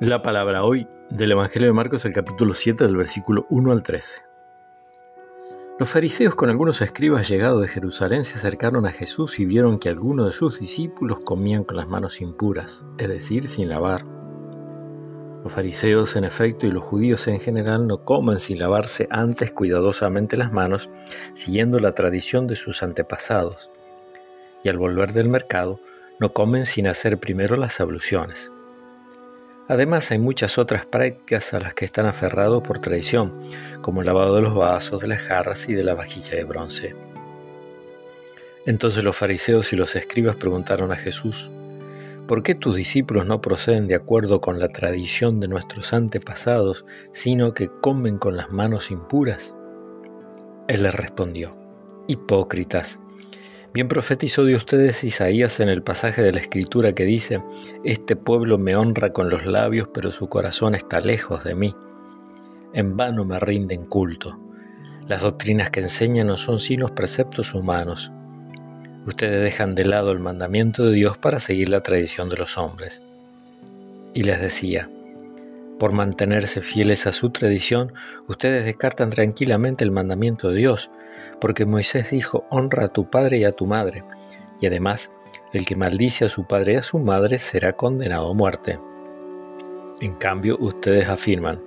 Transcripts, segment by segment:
La palabra hoy del Evangelio de Marcos, el capítulo 7, del versículo 1 al 13. Los fariseos con algunos escribas llegados de Jerusalén se acercaron a Jesús y vieron que algunos de sus discípulos comían con las manos impuras, es decir, sin lavar. Los fariseos en efecto y los judíos en general no comen sin lavarse antes cuidadosamente las manos, siguiendo la tradición de sus antepasados. Y al volver del mercado, no comen sin hacer primero las abluciones. Además hay muchas otras prácticas a las que están aferrados por tradición, como el lavado de los vasos, de las jarras y de la vajilla de bronce. Entonces los fariseos y los escribas preguntaron a Jesús, ¿por qué tus discípulos no proceden de acuerdo con la tradición de nuestros antepasados, sino que comen con las manos impuras? Él les respondió, Hipócritas, Bien profetizó de ustedes Isaías en el pasaje de la Escritura que dice, Este pueblo me honra con los labios, pero su corazón está lejos de mí. En vano me rinden culto. Las doctrinas que enseñan no son sino preceptos humanos. Ustedes dejan de lado el mandamiento de Dios para seguir la tradición de los hombres. Y les decía, por mantenerse fieles a su tradición, ustedes descartan tranquilamente el mandamiento de Dios, porque Moisés dijo, honra a tu padre y a tu madre, y además, el que maldice a su padre y a su madre será condenado a muerte. En cambio, ustedes afirman,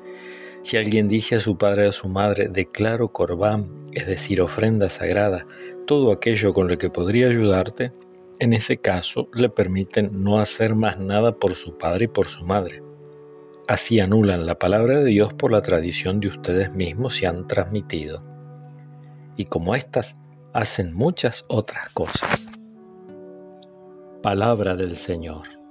si alguien dice a su padre o a su madre, declaro corbán, es decir, ofrenda sagrada, todo aquello con lo que podría ayudarte, en ese caso le permiten no hacer más nada por su padre y por su madre. Así anulan la palabra de Dios por la tradición de ustedes mismos y han transmitido y como éstas hacen muchas otras cosas. Palabra del Señor.